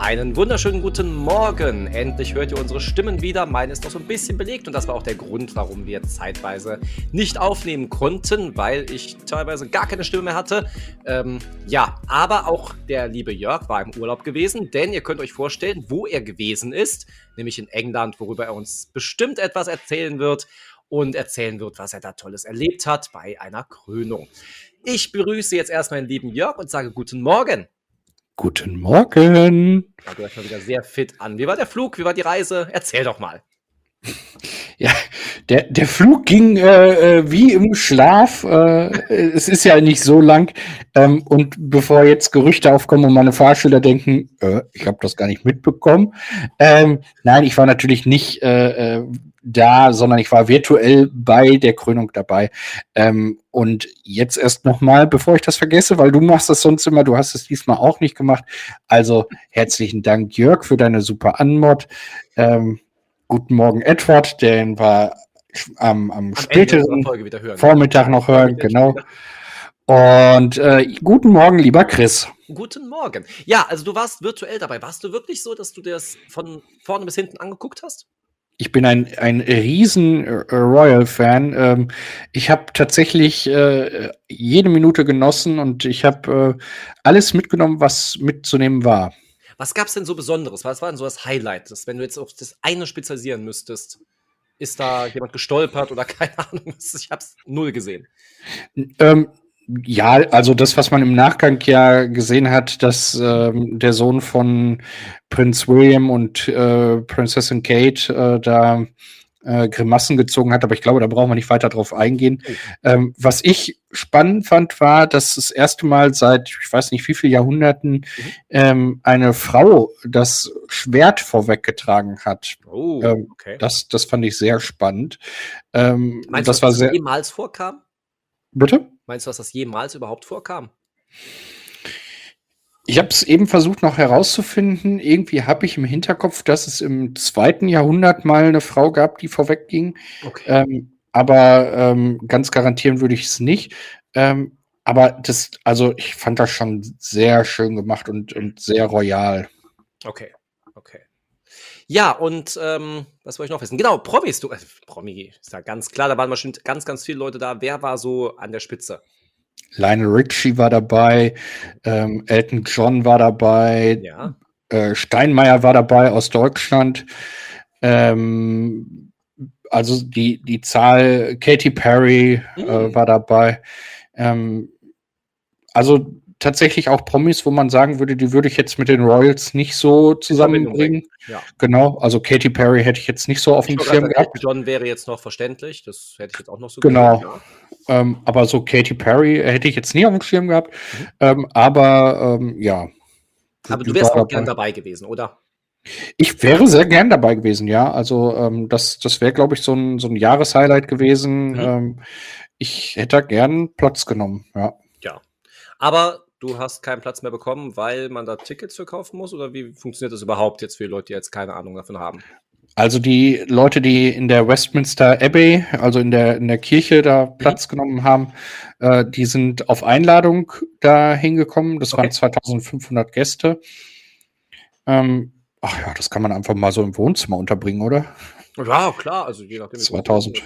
Einen wunderschönen guten Morgen. Endlich hört ihr unsere Stimmen wieder. Meine ist noch so ein bisschen belegt und das war auch der Grund, warum wir zeitweise nicht aufnehmen konnten, weil ich teilweise gar keine Stimme mehr hatte. Ähm, ja, aber auch der liebe Jörg war im Urlaub gewesen, denn ihr könnt euch vorstellen, wo er gewesen ist, nämlich in England, worüber er uns bestimmt etwas erzählen wird und erzählen wird, was er da Tolles erlebt hat bei einer Krönung. Ich begrüße jetzt erstmal den lieben Jörg und sage guten Morgen. Guten Morgen. Da gehört schon wieder sehr fit an. Wie war der Flug? Wie war die Reise? Erzähl doch mal. Ja, der, der Flug ging äh, äh, wie im Schlaf. Äh, es ist ja nicht so lang. Ähm, und bevor jetzt Gerüchte aufkommen und meine Fahrschüler denken, äh, ich habe das gar nicht mitbekommen. Ähm, nein, ich war natürlich nicht äh, äh, da, sondern ich war virtuell bei der Krönung dabei. Ähm, und jetzt erst nochmal, bevor ich das vergesse, weil du machst das sonst immer, du hast es diesmal auch nicht gemacht. Also herzlichen Dank, Jörg, für deine super Anmod. Ähm, Guten Morgen, Edward, den wir am, am, am späteren Vormittag noch hören, genau. Und äh, guten Morgen, lieber Chris. Guten Morgen. Ja, also du warst virtuell dabei. Warst du wirklich so, dass du dir das von vorne bis hinten angeguckt hast? Ich bin ein, ein riesen äh, Royal-Fan. Ähm, ich habe tatsächlich äh, jede Minute genossen und ich habe äh, alles mitgenommen, was mitzunehmen war. Was gab es denn so Besonderes? Was war denn so das Highlight? Das, wenn du jetzt auf das eine spezialisieren müsstest, ist da jemand gestolpert oder keine Ahnung? Ich habe es null gesehen. Ähm, ja, also das, was man im Nachgang ja gesehen hat, dass ähm, der Sohn von Prinz William und äh, Prinzessin Kate äh, da äh, Grimassen gezogen hat, aber ich glaube, da brauchen wir nicht weiter drauf eingehen. Ähm, was ich spannend fand, war, dass das erste Mal seit, ich weiß nicht wie viele Jahrhunderten, mhm. ähm, eine Frau das Schwert vorweggetragen hat. Oh, ähm, okay. das, das fand ich sehr spannend. Ähm, Meinst das du, dass das jemals vorkam? Bitte? Meinst du, dass das jemals überhaupt vorkam? Ich habe es eben versucht noch herauszufinden. Irgendwie habe ich im Hinterkopf, dass es im zweiten Jahrhundert mal eine Frau gab, die vorwegging. Okay. Ähm, aber ähm, ganz garantieren würde ich es nicht. Ähm, aber das, also ich fand das schon sehr schön gemacht und, und sehr royal. Okay, okay. Ja, und ähm, was wollte ich noch wissen? Genau, Promis, du, äh, Promi ist ja ganz klar, da waren bestimmt ganz, ganz viele Leute da. Wer war so an der Spitze? Lionel Richie war dabei, ähm, Elton John war dabei, ja. äh, Steinmeier war dabei aus Deutschland. Ähm, also die, die Zahl, Katy Perry äh, mhm. äh, war dabei. Ähm, also tatsächlich auch Promis, wo man sagen würde, die würde ich jetzt mit den Royals nicht so zusammenbringen. Ja. Genau, also Katy Perry hätte ich jetzt nicht so auf dem Schirm gehabt. John wäre jetzt noch verständlich, das hätte ich jetzt auch noch so Genau. Gehört, ja. ähm, aber so Katy Perry hätte ich jetzt nie auf dem Schirm gehabt. Mhm. Ähm, aber ähm, ja. Aber du wärst auch dabei. gern dabei gewesen, oder? Ich wäre sehr gern dabei gewesen, ja. Also ähm, das, das wäre, glaube ich, so ein, so ein Jahreshighlight gewesen. Mhm. Ähm, ich hätte gern Platz genommen, ja. Ja. Aber du hast keinen Platz mehr bekommen, weil man da Tickets verkaufen muss? Oder wie funktioniert das überhaupt jetzt für die Leute, die jetzt keine Ahnung davon haben? Also die Leute, die in der Westminster Abbey, also in der, in der Kirche da mhm. Platz mhm. genommen haben, äh, die sind auf Einladung da hingekommen. Das okay. waren 2500 Gäste. Ähm, ach ja, das kann man einfach mal so im Wohnzimmer unterbringen, oder? Ja, klar. Also je nachdem. 2000.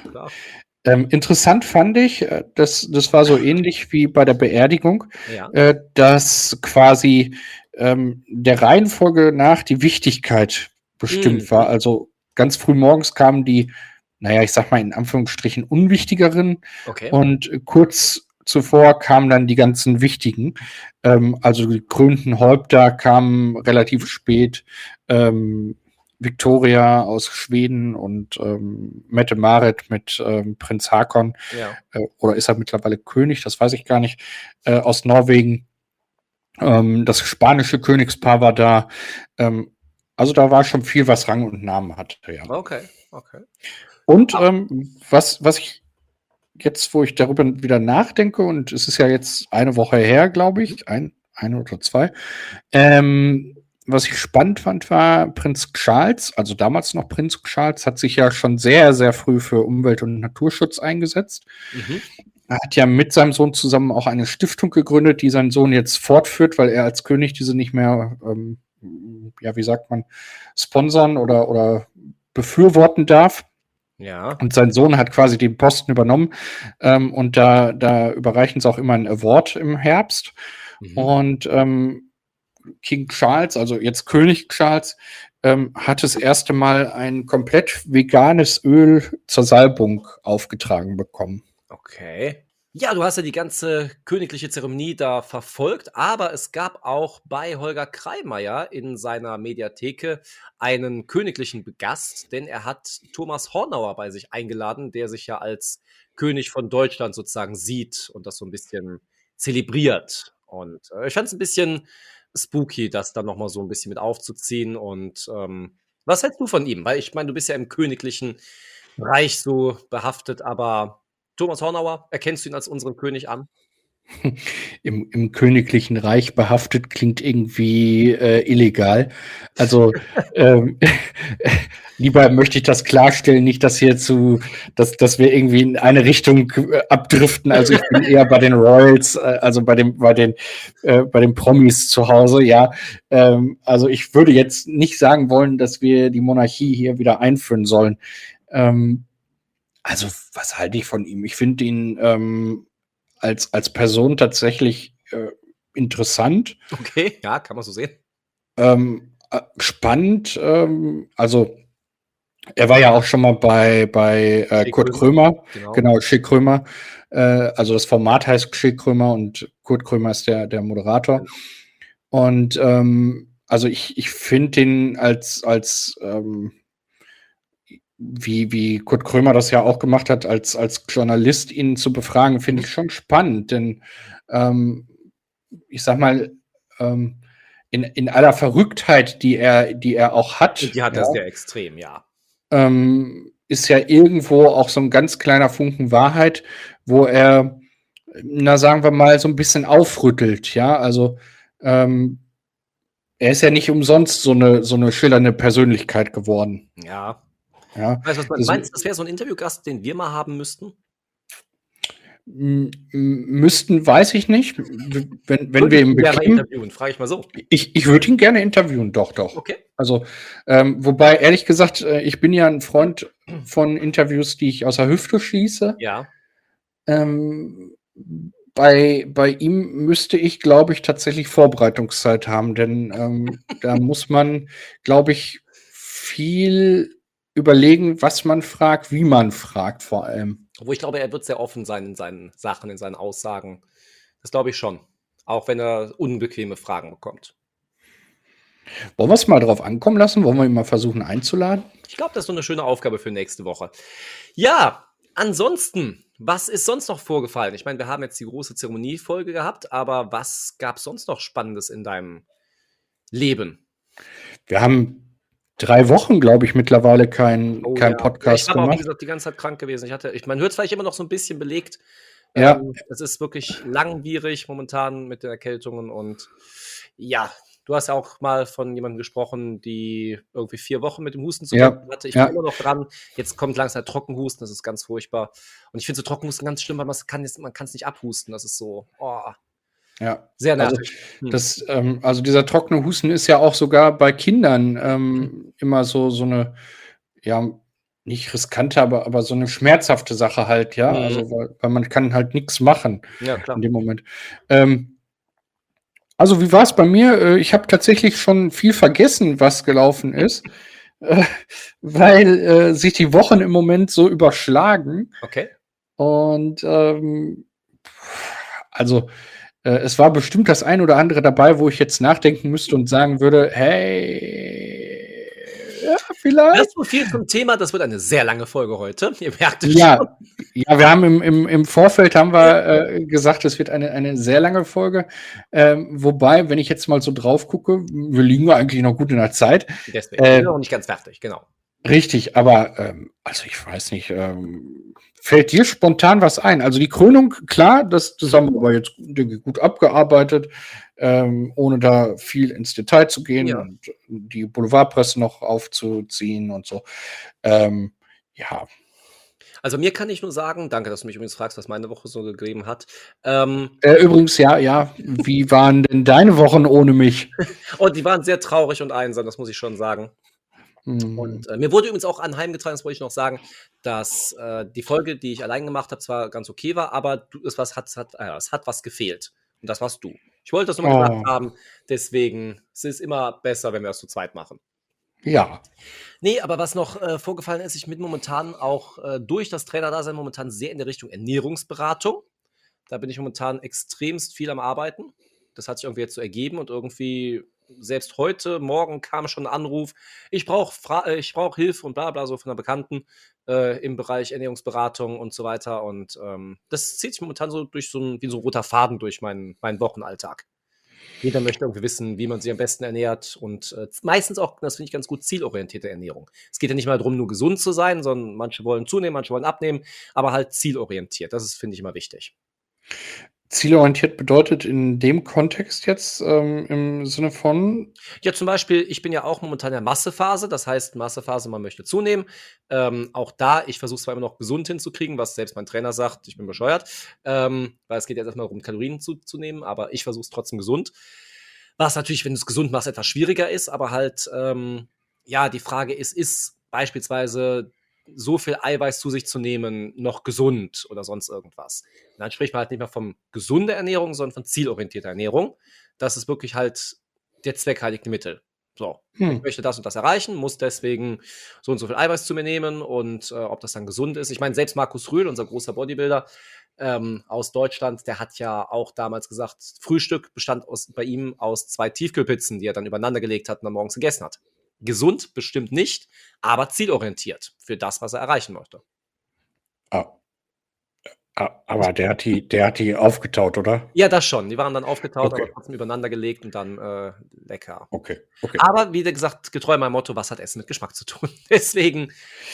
Ähm, interessant fand ich, äh, das, das war so ähnlich wie bei der Beerdigung, ja. äh, dass quasi ähm, der Reihenfolge nach die Wichtigkeit bestimmt mhm. war. Also ganz früh morgens kamen die, naja, ich sag mal in Anführungsstrichen unwichtigeren okay. und kurz zuvor kamen dann die ganzen wichtigen. Ähm, also die krönten Häupter kamen relativ spät. Ähm, Victoria aus Schweden und ähm, Mette Marit mit ähm, Prinz Hakon. Ja. Äh, oder ist er mittlerweile König? Das weiß ich gar nicht. Äh, aus Norwegen. Ähm, das spanische Königspaar war da. Ähm, Also da war schon viel, was Rang und Namen hatte, ja. Okay, okay. Und ähm, was, was ich jetzt, wo ich darüber wieder nachdenke, und es ist ja jetzt eine Woche her, glaube ich, ein, eine oder zwei, ähm, was ich spannend fand, war Prinz Charles, also damals noch Prinz Charles, hat sich ja schon sehr, sehr früh für Umwelt- und Naturschutz eingesetzt. Mhm. Er hat ja mit seinem Sohn zusammen auch eine Stiftung gegründet, die sein Sohn jetzt fortführt, weil er als König diese nicht mehr, ähm, ja, wie sagt man, sponsern oder, oder befürworten darf. Ja. Und sein Sohn hat quasi den Posten übernommen. Ähm, und da, da überreichen sie auch immer ein Award im Herbst. Mhm. Und ähm, King Charles, also jetzt König Charles, ähm, hat das erste Mal ein komplett veganes Öl zur Salbung aufgetragen bekommen. Okay. Ja, du hast ja die ganze königliche Zeremonie da verfolgt, aber es gab auch bei Holger Kreimeier in seiner Mediatheke einen königlichen Gast, denn er hat Thomas Hornauer bei sich eingeladen, der sich ja als König von Deutschland sozusagen sieht und das so ein bisschen zelebriert. Und äh, ich fand es ein bisschen spooky, das dann nochmal so ein bisschen mit aufzuziehen. Und ähm, was hältst du von ihm? Weil ich meine, du bist ja im königlichen Reich so behaftet, aber Thomas Hornauer, erkennst du ihn als unseren König an? Im, Im königlichen Reich behaftet klingt irgendwie äh, illegal. Also ähm, lieber möchte ich das klarstellen, nicht, dass hier zu, dass, dass wir irgendwie in eine Richtung äh, abdriften. Also ich bin eher bei den Royals, äh, also bei dem, bei den, äh, bei den Promis zu Hause, ja. Ähm, also ich würde jetzt nicht sagen wollen, dass wir die Monarchie hier wieder einführen sollen. Ähm, also, was halte ich von ihm? Ich finde ihn ähm, als, als Person tatsächlich äh, interessant. Okay, ja, kann man so sehen. Ähm, äh, spannend. Ähm, also, er war ja auch schon mal bei, bei äh, Kurt Krömer. Genau, genau Schick Krömer. Äh, also, das Format heißt Schick Krömer und Kurt Krömer ist der, der Moderator. Genau. Und ähm, also, ich, ich finde ihn als, als ähm, wie, wie Kurt Krömer das ja auch gemacht hat, als, als Journalist ihn zu befragen, finde ich schon spannend, denn ähm, ich sag mal, ähm, in, in aller Verrücktheit, die er, die er auch hat. Die hat ja, sehr extrem, ja. Ähm, ist ja irgendwo auch so ein ganz kleiner Funken Wahrheit, wo er, na sagen wir mal, so ein bisschen aufrüttelt, ja. Also ähm, er ist ja nicht umsonst so eine, so eine schillernde Persönlichkeit geworden. Ja. Ja, weißt du, was das meinst das wäre so ein Interviewgast, den wir mal haben müssten? Müssten, weiß ich nicht. Wenn, wenn wir ihn bekämen. interviewen, frage ich mal so. Ich, ich würde ihn gerne interviewen, doch, doch. Okay. Also, ähm, wobei, ehrlich gesagt, äh, ich bin ja ein Freund von Interviews, die ich aus der Hüfte schließe. Ja. Ähm, bei, bei ihm müsste ich, glaube ich, tatsächlich Vorbereitungszeit haben, denn ähm, da muss man, glaube ich, viel überlegen, was man fragt, wie man fragt vor allem. Wo ich glaube, er wird sehr offen sein in seinen Sachen, in seinen Aussagen. Das glaube ich schon. Auch wenn er unbequeme Fragen bekommt. Wollen wir es mal drauf ankommen lassen? Wollen wir ihn mal versuchen einzuladen? Ich glaube, das ist so eine schöne Aufgabe für nächste Woche. Ja, ansonsten, was ist sonst noch vorgefallen? Ich meine, wir haben jetzt die große Zeremoniefolge gehabt, aber was gab es sonst noch Spannendes in deinem Leben? Wir haben drei Wochen, glaube ich, mittlerweile kein, oh, kein ja. Podcast ja, ich habe auch, wie gesagt, die ganze Zeit krank gewesen. Ich hatte, ich, man hört es vielleicht immer noch so ein bisschen belegt. Ja. Ähm, es ist wirklich langwierig momentan mit den Erkältungen und ja, du hast ja auch mal von jemandem gesprochen, die irgendwie vier Wochen mit dem Husten zu ja. hatte. Ich ja. bin immer noch dran. Jetzt kommt langsam der Trockenhusten, das ist ganz furchtbar. Und ich finde so Trockenhusten ganz schlimm, weil man kann es nicht abhusten. Das ist so, oh, ja. Sehr nervig. Also, hm. das, ähm, also dieser trockene Husten ist ja auch sogar bei Kindern ähm, mhm. immer so, so eine, ja, nicht riskante, aber, aber so eine schmerzhafte Sache halt, ja. Mhm. Also, weil, weil, man kann halt nichts machen ja, in dem Moment. Ähm, also, wie war es bei mir? Äh, ich habe tatsächlich schon viel vergessen, was gelaufen ist, äh, weil äh, sich die Wochen im Moment so überschlagen. Okay. Und ähm, also äh, es war bestimmt das ein oder andere dabei, wo ich jetzt nachdenken müsste und sagen würde, hey, ja, vielleicht. Das ist so viel zum Thema. Das wird eine sehr lange Folge heute. Ihr merkt es Ja, schon. ja, wir haben im, im, im Vorfeld haben wir äh, gesagt, es wird eine, eine sehr lange Folge. Ähm, wobei, wenn ich jetzt mal so drauf gucke, wir liegen ja eigentlich noch gut in der Zeit. Deswegen. Äh, wir noch nicht ganz fertig, genau. Richtig, aber ähm, also ich weiß nicht, ähm, fällt dir spontan was ein? Also die Krönung, klar, das, das haben wir aber jetzt denke ich, gut abgearbeitet, ähm, ohne da viel ins Detail zu gehen Ja. und die Boulevardpresse noch aufzuziehen und so. Ähm, ja, Also mir kann ich nur sagen, danke, dass du mich übrigens fragst, was meine Woche so gegeben hat. Ähm, äh, übrigens, ja, ja, wie waren denn deine Wochen ohne mich? und oh, die waren sehr traurig und einsam, das muss ich schon sagen. Hm, Und äh, mir wurde übrigens auch anheimgetragen, das wollte ich noch sagen, dass äh, die Folge, die ich allein gemacht habe, zwar ganz okay war, aber du, es, was, hat, es, hat, äh, es hat was gefehlt. Und das warst du. Ich wollte das nochmal Oh. gesagt haben, deswegen es ist immer besser, wenn wir das zu zweit machen. ja, Nee, aber was noch äh, vorgefallen ist, ich bin momentan auch äh, durch das Trainerdasein momentan sehr in der Richtung Ernährungsberatung. Da bin ich momentan extremst viel am Arbeiten. Das hat sich irgendwie jetzt so ergeben und irgendwie selbst heute, morgen kam schon ein Anruf, ich brauche äh, brauch Hilfe und bla bla so von einer Bekannten äh, im Bereich Ernährungsberatung und so weiter. Und ähm, das zieht sich momentan so durch so ein, wie so ein roter Faden durch meinen, meinen Wochenalltag. Jeder möchte irgendwie wissen, wie man sich am besten ernährt und äh, meistens auch, das finde ich ganz gut, zielorientierte Ernährung. Es geht ja nicht mal darum, nur gesund zu sein, sondern manche wollen zunehmen, manche wollen abnehmen, aber halt zielorientiert. Das ist, finde ich, immer wichtig. Zielorientiert bedeutet in dem Kontext jetzt ähm, im Sinne von, Ja, zum Beispiel, ich bin ja auch momentan in der Massephase, das heißt Massephase, man möchte zunehmen. Ähm, auch da, ich versuche zwar immer noch gesund hinzukriegen, was selbst mein Trainer sagt, ich bin bescheuert, ähm, weil es geht jetzt erstmal darum, Kalorien zuzunehmen, aber ich versuche es trotzdem gesund. Was natürlich, wenn du es gesund machst, etwas schwieriger ist, aber halt, ähm, ja, die Frage ist, ist beispielsweise so viel Eiweiß zu sich zu nehmen noch gesund oder sonst irgendwas? Und dann spricht man halt nicht mehr von gesunder Ernährung, sondern von zielorientierter Ernährung. Das ist wirklich halt der Zweck heiligt die Mittel. So, hm, ich möchte das und das erreichen, muss deswegen so und so viel Eiweiß zu mir nehmen und äh, ob das dann gesund ist. Ich meine, selbst Markus Rühl, unser großer Bodybuilder ähm, aus Deutschland, der hat ja auch damals gesagt, Frühstück bestand aus, bei ihm aus zwei Tiefkühlpizzen, die er dann übereinander gelegt hat und dann morgens gegessen hat. Gesund bestimmt nicht, aber zielorientiert für das, was er erreichen möchte. ah, ah, aber der hat die, der hat die aufgetaut, oder? Ja, das schon. Die waren dann aufgetaut, Okay. aber trotzdem übereinander gelegt und dann äh, lecker. Okay, okay. Aber wie gesagt, getreu meinem Motto, was hat Essen mit Geschmack zu tun? Deswegen,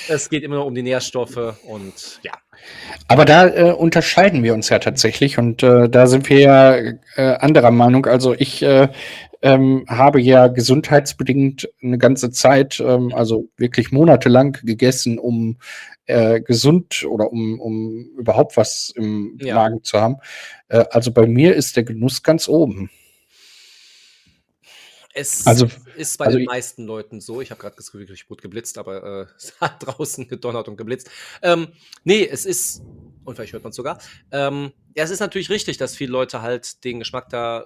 es geht immer nur um die Nährstoffe und ja. Aber da äh, unterscheiden wir uns ja tatsächlich und äh, da sind wir ja äh, anderer Meinung. Also ich äh, ähm, habe ja gesundheitsbedingt eine ganze Zeit, ähm, also wirklich monatelang gegessen, um äh, gesund oder um, um überhaupt was im Ja. Magen zu haben. Äh, also bei mir ist der Genuss ganz oben. Es Also- ist bei also den meisten Leuten so. Ich habe gerade das Gefühl, ich wurde geblitzt, aber äh, es hat draußen gedonnert und geblitzt. Ähm, nee, es ist, und vielleicht hört man es sogar, ähm, ja, es ist natürlich richtig, dass viele Leute halt den Geschmack da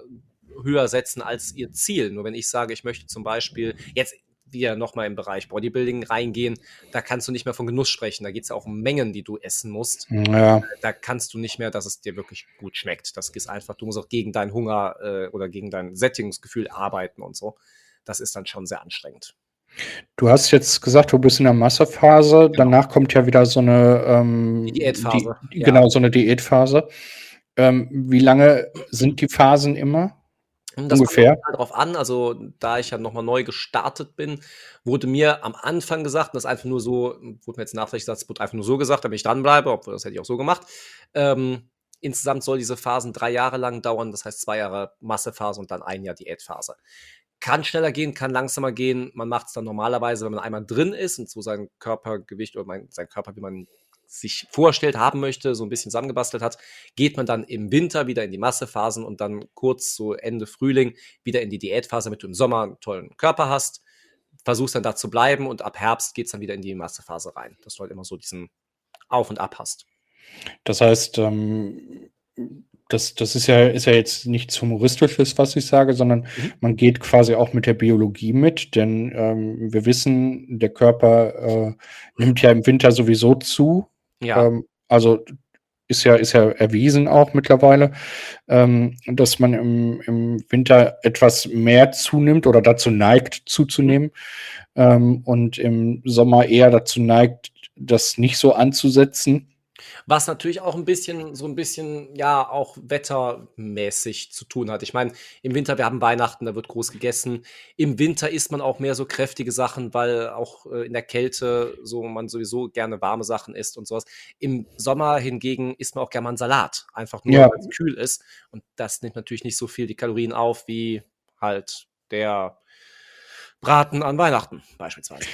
höher setzen als ihr Ziel. Nur wenn ich sage, ich möchte zum Beispiel jetzt wieder nochmal im Bereich Bodybuilding reingehen, da kannst du nicht mehr von Genuss sprechen. Da geht es ja auch um Mengen, die du essen musst. Ja, Da kannst du nicht mehr, dass es dir wirklich gut schmeckt. Das ist einfach, du musst auch gegen deinen Hunger äh, oder gegen dein Sättigungsgefühl arbeiten und so. Das ist dann schon sehr anstrengend. du hast jetzt gesagt, du bist in der Massephase. Danach kommt ja wieder so eine ähm, Diätphase, Die, ja. Genau, so eine Diätphase. Ähm, wie lange sind die Phasen immer? Das Ungefähr. kommt darauf an, also da ich ja nochmal neu gestartet bin, wurde mir am Anfang gesagt, und das ist einfach nur so, wurde mir jetzt nachträglich gesagt, es wurde einfach nur so gesagt, damit ich dranbleibe, obwohl das hätte ich auch so gemacht. Ähm, insgesamt soll diese Phasen drei Jahre lang dauern, das heißt zwei Jahre Massephase und dann ein Jahr Diätphase. Kann schneller gehen, kann langsamer gehen. Man macht es dann normalerweise, wenn man einmal drin ist und so sein Körpergewicht oder mein, sein Körper, wie man sich vorstellt, haben möchte, so ein bisschen zusammengebastelt hat, geht man dann im Winter wieder in die Massephasen und dann kurz so Ende Frühling wieder in die Diätphase, damit du im Sommer einen tollen Körper hast. Versuchst dann da zu bleiben und ab Herbst geht es dann wieder in die Massephase rein, dass du halt immer so diesen Auf und Ab hast. Das heißt, ähm, das, das ist ja, ist ja jetzt nichts Humoristisches, was ich sage, sondern Mhm. man geht quasi auch mit der Biologie mit, denn ähm, wir wissen, der Körper äh, nimmt ja im Winter sowieso zu. Ja, Ähm, also ist ja, ist ja erwiesen auch mittlerweile, ähm, dass man im, im Winter etwas mehr zunimmt oder dazu neigt, zuzunehmen ähm, und im Sommer eher dazu neigt, das nicht so anzusetzen. Was natürlich auch ein bisschen, so ein bisschen, ja, auch wettermäßig zu tun hat. Ich meine, im Winter, wir haben Weihnachten, da wird groß gegessen. Im Winter isst man auch mehr so kräftige Sachen, weil auch äh, in der Kälte so man sowieso gerne warme Sachen isst und sowas. Im Sommer hingegen isst man auch gerne mal einen Salat. Einfach nur, Ja. weil es kühl ist. Und das nimmt natürlich nicht so viel die Kalorien auf, wie halt der Braten an Weihnachten beispielsweise.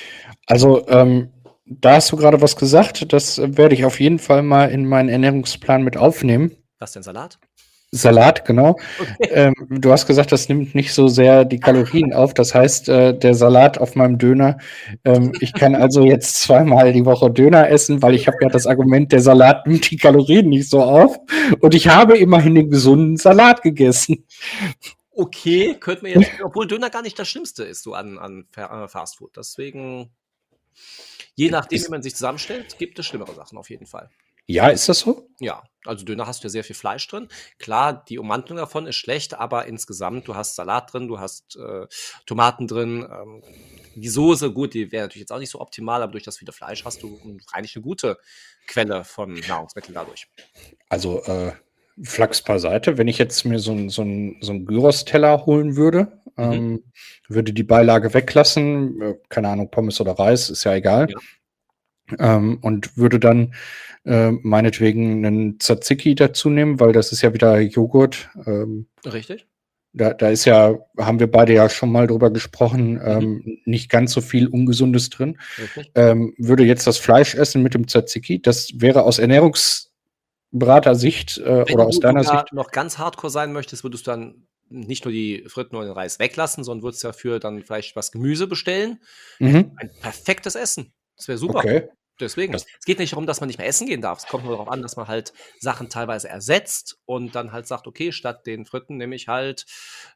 Also, ähm, da hast du gerade was gesagt, das werde ich auf jeden Fall mal in meinen Ernährungsplan mit aufnehmen. Was denn Salat? Salat, genau. Okay. Ähm, du hast gesagt, das nimmt nicht so sehr die Kalorien auf. Das heißt, äh, der Salat auf meinem Döner. Ähm, ich kann also jetzt zweimal die Woche Döner essen, weil ich habe ja das Argument, der Salat nimmt die Kalorien nicht so auf. Und ich habe immerhin den gesunden Salat gegessen. Okay, könnte man jetzt, obwohl Döner gar nicht das Schlimmste ist, so an, an äh, Fastfood. Deswegen, je nachdem, Ist- wie man sich zusammenstellt, gibt es schlimmere Sachen auf jeden Fall. Ja, ist das so? Ja, also Döner hast du ja sehr viel Fleisch drin. Klar, die Ummantelung davon ist schlecht, aber insgesamt, du hast Salat drin, du hast äh, Tomaten drin. Ähm, die Soße, gut, die wäre natürlich jetzt auch nicht so optimal, aber durch das viele Fleisch hast du eigentlich eine gute Quelle von Nahrungsmitteln dadurch. Also, äh, Flachs beiseite. Wenn ich jetzt mir so einen so ein- so ein Gyros-Teller holen würde, Mhm. ähm, würde die Beilage weglassen, äh, keine Ahnung, Pommes oder Reis, ist ja egal. Ähm, und würde dann äh, meinetwegen einen Tzatziki dazu nehmen, weil das ist ja wieder Joghurt. Ähm, Richtig? da, da ist ja, haben wir beide ja schon mal drüber gesprochen, ähm, nicht ganz so viel Ungesundes drin. Ähm, würde jetzt das Fleisch essen mit dem Tzatziki, das wäre aus Ernährungsberater-Sicht äh, Wenn oder aus du deiner Sicht. noch ganz hardcore sein möchtest, würdest du dann nicht nur die Fritten und den Reis weglassen, sondern würdest dafür dann vielleicht was Gemüse bestellen. Mhm. Ein perfektes Essen. Das wäre super. Okay. Deswegen. Das- es geht nicht darum, dass man nicht mehr essen gehen darf. Es kommt nur darauf an, dass man halt Sachen teilweise ersetzt und dann halt sagt, okay, statt den Fritten nehme ich halt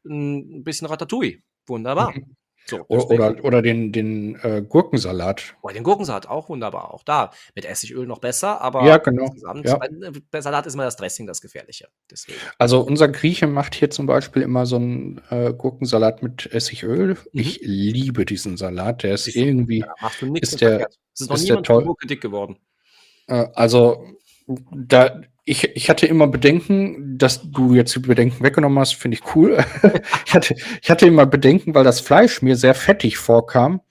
ein bisschen Ratatouille. Wunderbar. Mhm. So, O- deswegen- Oder, oder den, den äh, Gurkensalat. Oh, den Gurkensalat auch wunderbar. Auch da mit Essigöl noch besser, aber Ja, genau. insgesamt, Ja. bei, bei Salat ist immer das Dressing das Gefährliche. Deswegen. Also unser Grieche macht hier zum Beispiel immer so einen äh, Gurkensalat mit Essigöl. Ich liebe diesen Salat. Der ist du, irgendwie, Da machst du nichts Ist der- verkehrt. Es ist noch ist der niemand Gurke dick geworden. äh, also da, ich, ich hatte immer Bedenken, dass du jetzt die Bedenken weggenommen hast, finde ich cool. ich, hatte, ich hatte immer Bedenken, weil das Fleisch mir sehr fettig vorkam.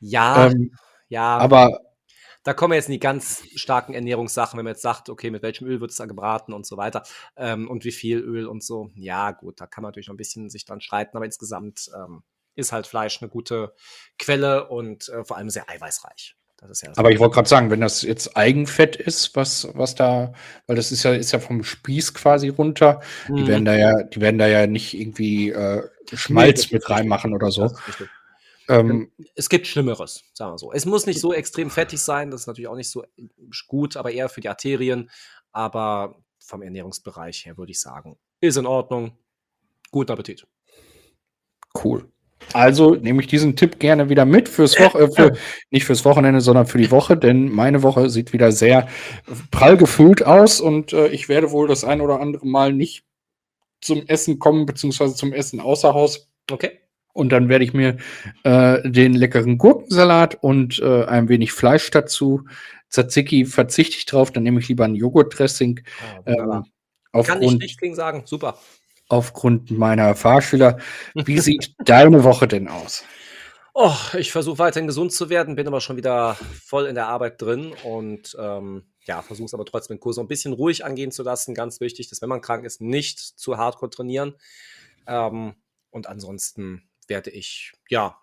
Ja, ähm, ja. aber da kommen wir jetzt in die ganz starken Ernährungssachen, wenn man jetzt sagt, okay, mit welchem Öl wird es da gebraten und so weiter ähm, und wie viel Öl und so. Ja, gut, da kann man natürlich noch ein bisschen sich dran streiten, aber insgesamt ähm, ist halt Fleisch eine gute Quelle und äh, vor allem sehr eiweißreich. Das ist ja Aber ich wollte gerade sagen, wenn das jetzt Eigenfett ist, was, was da, weil das ist ja, ist ja vom Spieß quasi runter, die Mhm. werden da ja, die werden da ja nicht irgendwie äh, Schmalz mit reinmachen oder so. Richtig. Ähm, Es gibt Schlimmeres, sagen wir so. Es muss nicht so extrem fettig sein, das ist natürlich auch nicht so gut, aber eher für die Arterien. Aber vom Ernährungsbereich her würde ich sagen, ist in Ordnung. Guten Appetit. cool. Also nehme ich diesen Tipp gerne wieder mit fürs Woche, äh, für, nicht fürs Wochenende, sondern für die Woche, denn meine Woche sieht wieder sehr prall gefüllt aus und äh, ich werde wohl das ein oder andere Mal nicht zum Essen kommen, beziehungsweise zum Essen außer Haus. Okay. Und dann werde ich mir äh, den leckeren Gurkensalat und äh, ein wenig Fleisch dazu. Tzatziki verzichte ich drauf, dann nehme ich lieber ein Joghurtdressing. Wunderbar. Ähm, Kann ich nicht gegen sagen. Super. Aufgrund meiner Fahrschüler. Wie sieht deine Woche denn aus? Oh, ich versuche weiterhin gesund zu werden, bin aber schon wieder voll in der Arbeit drin und ähm, ja, versuche es aber trotzdem den Kurs so ein bisschen ruhig angehen zu lassen. Ganz wichtig, dass wenn man krank ist, nicht zu hardcore trainieren. Ähm, und ansonsten werde ich ja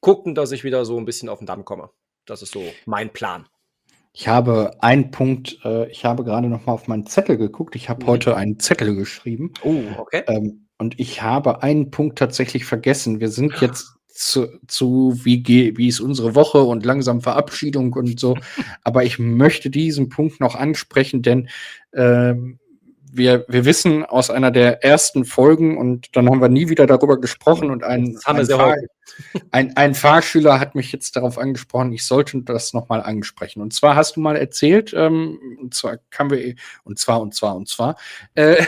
gucken, dass ich wieder so ein bisschen auf den Damm komme. Das ist so mein Plan. Ich habe einen Punkt, äh, ich habe gerade noch mal auf meinen Zettel geguckt. Ich habe Mhm. heute einen Zettel geschrieben. Oh, okay. Ähm, und ich habe einen Punkt tatsächlich vergessen. Wir sind jetzt zu, zu wie, wie ist unsere Woche und langsam Verabschiedung und so. Aber ich möchte diesen Punkt noch ansprechen, denn ähm, wir, wir wissen aus einer der ersten Folgen und dann haben wir nie wieder darüber gesprochen und ein, ein, Fahr ein, ein, Fahrschüler hat mich jetzt darauf angesprochen, ich sollte das nochmal ansprechen. Und zwar hast du mal erzählt, ähm, und zwar kamen wir, und zwar, und zwar, und zwar, äh,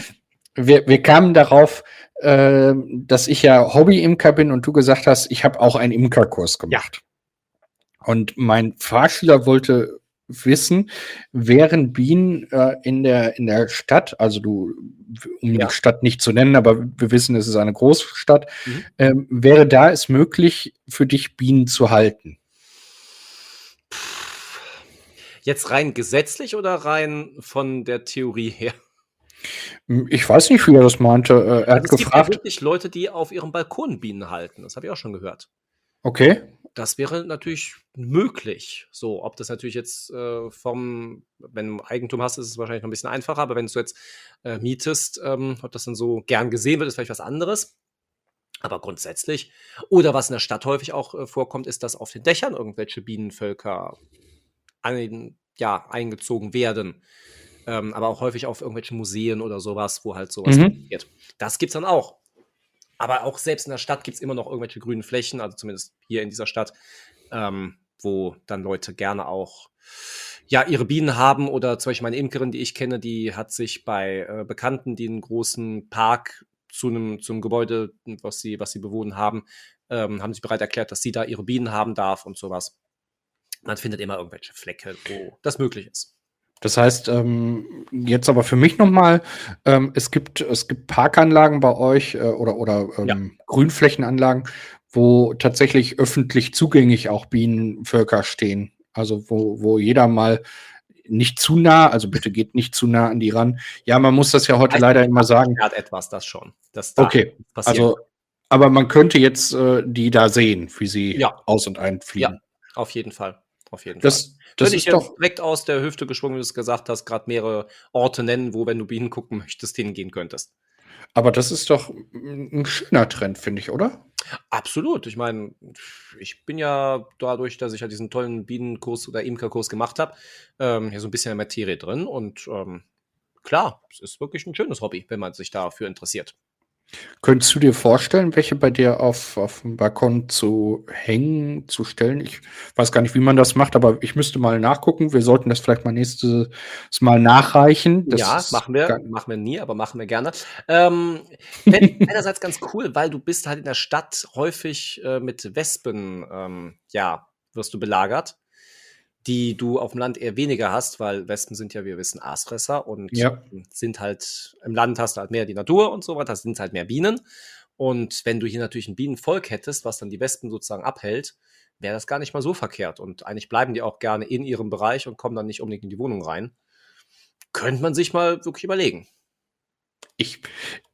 wir, wir kamen darauf, äh, dass ich ja Hobby-Imker bin und du gesagt hast, ich habe auch einen Imkerkurs gemacht. Ja. Und mein Fahrschüler wollte wissen, wären Bienen äh, in, der, in der Stadt, also du, um ja. die Stadt nicht zu nennen, aber wir wissen, es ist eine Großstadt, mhm. ähm, wäre da es möglich für dich, Bienen zu halten? Jetzt rein gesetzlich oder rein von der Theorie her? Hm, ich weiß nicht, wie er das meinte. Äh, er hat es gefragt. gibt ja wirklich Leute, die auf ihrem Balkon Bienen halten. Das habe ich auch schon gehört. Okay das wäre natürlich möglich. So, ob das natürlich jetzt äh, vom, wenn du Eigentum hast, ist es wahrscheinlich noch ein bisschen einfacher, aber wenn du jetzt äh, mietest, ähm, ob das dann so gern gesehen wird, ist vielleicht was anderes. Aber grundsätzlich, oder was in der Stadt häufig auch äh, vorkommt, ist, dass auf den Dächern irgendwelche Bienenvölker ein, ja, eingezogen werden. Ähm, aber auch häufig auf irgendwelchen Museen oder sowas, wo halt sowas mhm. passiert. Das gibt's dann auch. Aber auch selbst in der Stadt gibt es immer noch irgendwelche grünen Flächen, also zumindest hier in dieser Stadt, ähm, wo dann Leute gerne auch ja, ihre Bienen haben oder zum Beispiel meine Imkerin, die ich kenne, die hat sich bei äh, Bekannten, die einen großen Park zu einem, zum Gebäude, was sie, was sie bewohnen haben, ähm, haben sie bereit erklärt, dass sie da ihre Bienen haben darf und sowas. Man findet immer irgendwelche Flecke, wo das möglich ist. Das heißt, ähm, jetzt aber für mich nochmal, ähm, es gibt, es gibt Parkanlagen bei euch äh, oder, oder ähm, ja. Grünflächenanlagen, wo tatsächlich öffentlich zugänglich auch Bienenvölker stehen. Also wo, wo jeder mal nicht zu nah, also bitte geht nicht zu nah an die ran. Ja, man muss das ja heute also, leider immer sagen. Hat etwas, das schon. Das da okay, passiert. also, aber man könnte jetzt äh, die da sehen, wie sie ja. aus und einfliegen. Ja, auf jeden Fall. Auf jeden das, Fall. Das Würde ich ist doch direkt aus der Hüfte geschwungen, wie du es gesagt hast, gerade mehrere Orte nennen, wo, wenn du Bienen gucken möchtest, hingehen könntest. Aber das ist doch ein schöner Trend, finde ich, oder? Absolut. Ich meine, ich bin ja dadurch, dass ich ja diesen tollen Bienenkurs oder Imkerkurs gemacht habe, ähm, hier so ein bisschen in der Materie drin. Und ähm, klar, es ist wirklich ein schönes Hobby, wenn man sich dafür interessiert. Könntest du dir vorstellen, welche bei dir auf, auf dem Balkon zu hängen, zu stellen? Ich weiß gar nicht, wie man das macht, aber ich müsste mal nachgucken. Wir sollten das vielleicht mal nächstes Mal nachreichen. Das ja, machen wir. Machen wir nie, aber machen wir gerne. Ähm, einerseits ganz cool, weil du bist halt in der Stadt häufig äh, mit Wespen, ähm, ja, wirst du belagert die du auf dem Land eher weniger hast, weil Wespen sind ja, wie wir wissen, Aasfresser und ja. sind halt, im Land hast du halt mehr die Natur und so weiter, sind halt mehr Bienen. Und wenn du hier natürlich ein Bienenvolk hättest, was dann die Wespen sozusagen abhält, wäre das gar nicht mal so verkehrt. Und eigentlich bleiben die auch gerne in ihrem Bereich und kommen dann nicht unbedingt in die Wohnung rein. Könnte man sich mal wirklich überlegen. Ich,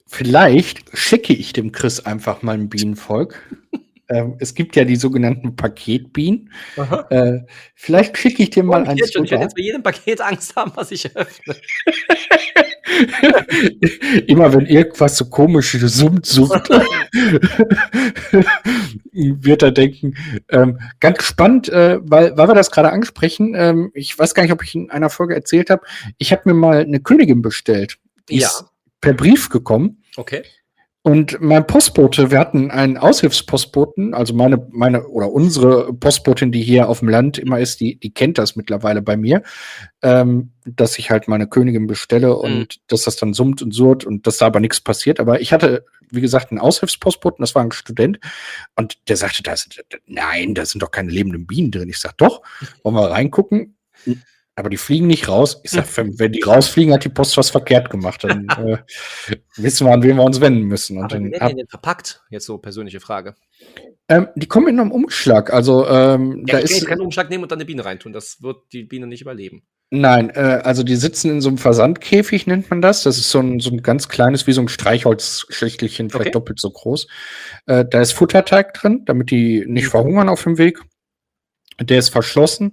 vielleicht schicke ich dem Chris einfach mal ein Bienenvolk. Ähm, es gibt ja die sogenannten Paketbienen. Äh, vielleicht schicke ich dir mal oh, eins. Ich werde jetzt bei jedem Paket Angst haben, was ich öffne. Immer wenn irgendwas so komisch summt, sucht, wird er denken. Ähm, ganz spannend, äh, weil, weil wir das gerade ansprechen. Ähm, ich weiß gar nicht, ob ich in einer Folge erzählt habe. Ich habe mir mal eine Königin bestellt. Die ja. ist per Brief gekommen. Okay. Und mein Postbote, wir hatten einen Aushilfspostboten, also meine, meine oder unsere Postbotin, die hier auf dem Land immer ist, die, die kennt das mittlerweile bei mir, ähm, dass ich halt meine Königin bestelle mhm. und mhm. dass das dann summt und surrt und dass da aber nichts passiert. Aber ich hatte, wie gesagt, einen Aushilfspostboten, das war ein Student und der sagte, da sind, nein, da sind doch keine lebenden Bienen drin. Ich sag, doch, wollen wir reingucken? Aber die fliegen nicht raus. Ich sag, wenn, wenn die rausfliegen, hat die Post was verkehrt gemacht. Dann äh, wissen wir, an wen wir uns wenden müssen. Und aber dann, wie werden die denn verpackt? Jetzt so persönliche Frage. Ähm, die kommen in einem Umschlag. Also ähm, ja, da ich ist keinen Umschlag nehmen und dann eine Biene reintun. Das wird die Biene nicht überleben. Nein, äh, also die sitzen in so einem Versandkäfig, nennt man das. Das ist so ein, so ein ganz kleines, wie so ein Streichholzschächtelchen, vielleicht okay. doppelt so groß. Äh, da ist Futterteig drin, damit die nicht mhm. verhungern auf dem Weg. Der ist verschlossen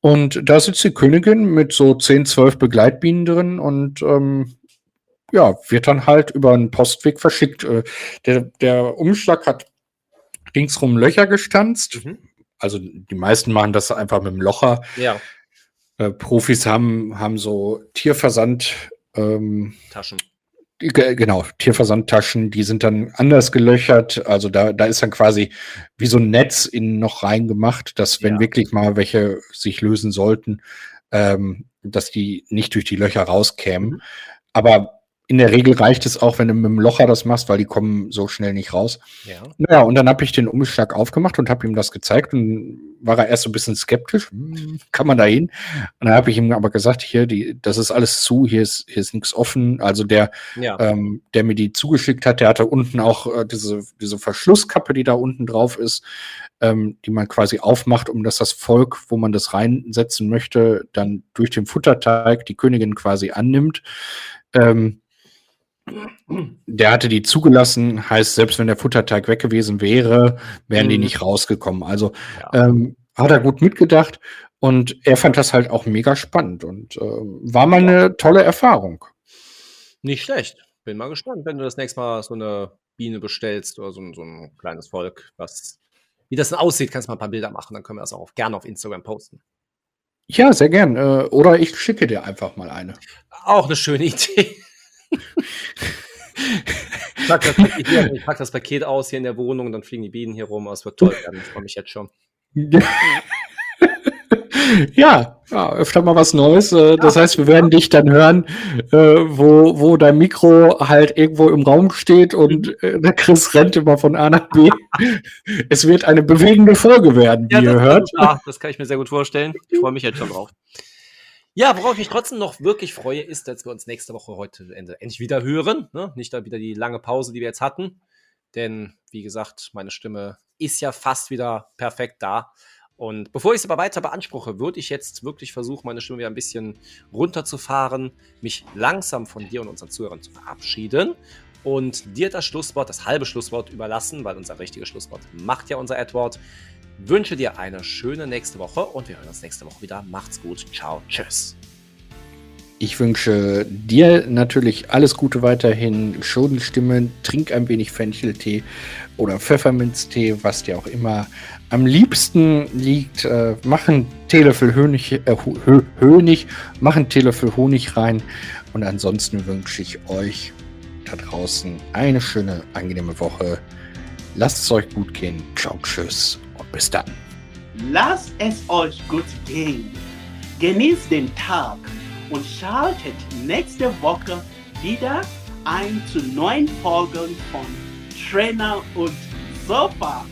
und da sitzt die Königin mit so 10, 12 Begleitbienen drin und ähm, ja, wird dann halt über einen Postweg verschickt. Äh, der, der Umschlag hat ringsrum Löcher gestanzt. Mhm. Also die meisten machen das einfach mit dem Locher. Ja. Äh, Profis haben, haben so Tierversand ähm, Taschen. Genau, Tierversandtaschen, die sind dann anders gelöchert. Also da, da ist dann quasi wie so ein Netz innen noch reingemacht, dass wenn ja. wirklich mal welche sich lösen sollten, ähm, dass die nicht durch die Löcher rauskämen. Mhm. Aber in der Regel reicht es auch, wenn du mit dem Locher das machst, weil die kommen so schnell nicht raus. Ja. Naja, und dann habe ich den Umschlag aufgemacht und habe ihm das gezeigt und war er erst so ein bisschen skeptisch. Hm, kann man da hin? Und dann habe ich ihm aber gesagt, hier, die, das ist alles zu, hier ist, hier ist nichts offen. Also der, ja. ähm, der mir die zugeschickt hat, der hatte unten auch äh, diese, diese Verschlusskappe, die da unten drauf ist, ähm, die man quasi aufmacht, um dass das Volk, wo man das reinsetzen möchte, dann durch den Futterteig die Königin quasi annimmt. Ähm, der hatte die zugelassen, heißt, selbst wenn der Futterteig weg gewesen wäre, wären mhm. die nicht rausgekommen. Also ja. ähm, hat er gut mitgedacht und er fand das halt auch mega spannend und äh, war mal eine tolle Erfahrung. Nicht schlecht. Bin mal gespannt, wenn du das nächste Mal so eine Biene bestellst oder so, so ein kleines Volk, was, wie das denn aussieht, kannst du mal ein paar Bilder machen, dann können wir das auch gerne auf Instagram posten. Ja, sehr gern. Äh, oder ich schicke dir einfach mal eine. Auch eine schöne Idee ich, pack das ich pack das Paket aus hier in der Wohnung und dann fliegen die Bienen hier rum. Es wird toll werden. Ich freue mich jetzt schon. Ja, ja, öfter mal was Neues. Äh, das heißt, wir werden dich dann hören, äh, wo, wo dein Mikro halt irgendwo im Raum steht und äh, der Chris rennt immer von A nach B. es wird eine bewegende Folge werden, wie ja, ihr hört. Ja, das kann ich mir sehr gut vorstellen. Ich freue mich jetzt schon drauf. Ja, worauf ich mich trotzdem noch wirklich freue, ist, dass wir uns nächste Woche heute endlich wieder hören. Ne? Nicht da wieder die lange Pause, die wir jetzt hatten. Denn, wie gesagt, meine Stimme ist ja fast wieder perfekt da. Und bevor ich es aber weiter beanspruche, würde ich jetzt wirklich versuchen, meine Stimme wieder ein bisschen runterzufahren, mich langsam von dir und unseren Zuhörern zu verabschieden und dir das Schlusswort, das halbe Schlusswort überlassen, weil unser richtiges Schlusswort macht ja unser Edward wünsche dir eine schöne nächste Woche und wir hören uns nächste Woche wieder. Macht's gut. Ciao. Tschüss. Ich wünsche dir natürlich alles Gute weiterhin. Schodenstimme, trink ein wenig Fencheltee oder Pfefferminztee, was dir auch immer am liebsten liegt. Äh, mach einen Teelöffel Honig, äh, Honig, mach einen Teelöffel Honig rein. Und ansonsten wünsche ich euch da draußen eine schöne, angenehme Woche. Lasst es euch gut gehen. Ciao, tschüss. Bis dann. Lasst es euch gut gehen. Genießt den Tag und schaltet nächste Woche wieder ein zu neuen Folgen von Trainer und Sofa.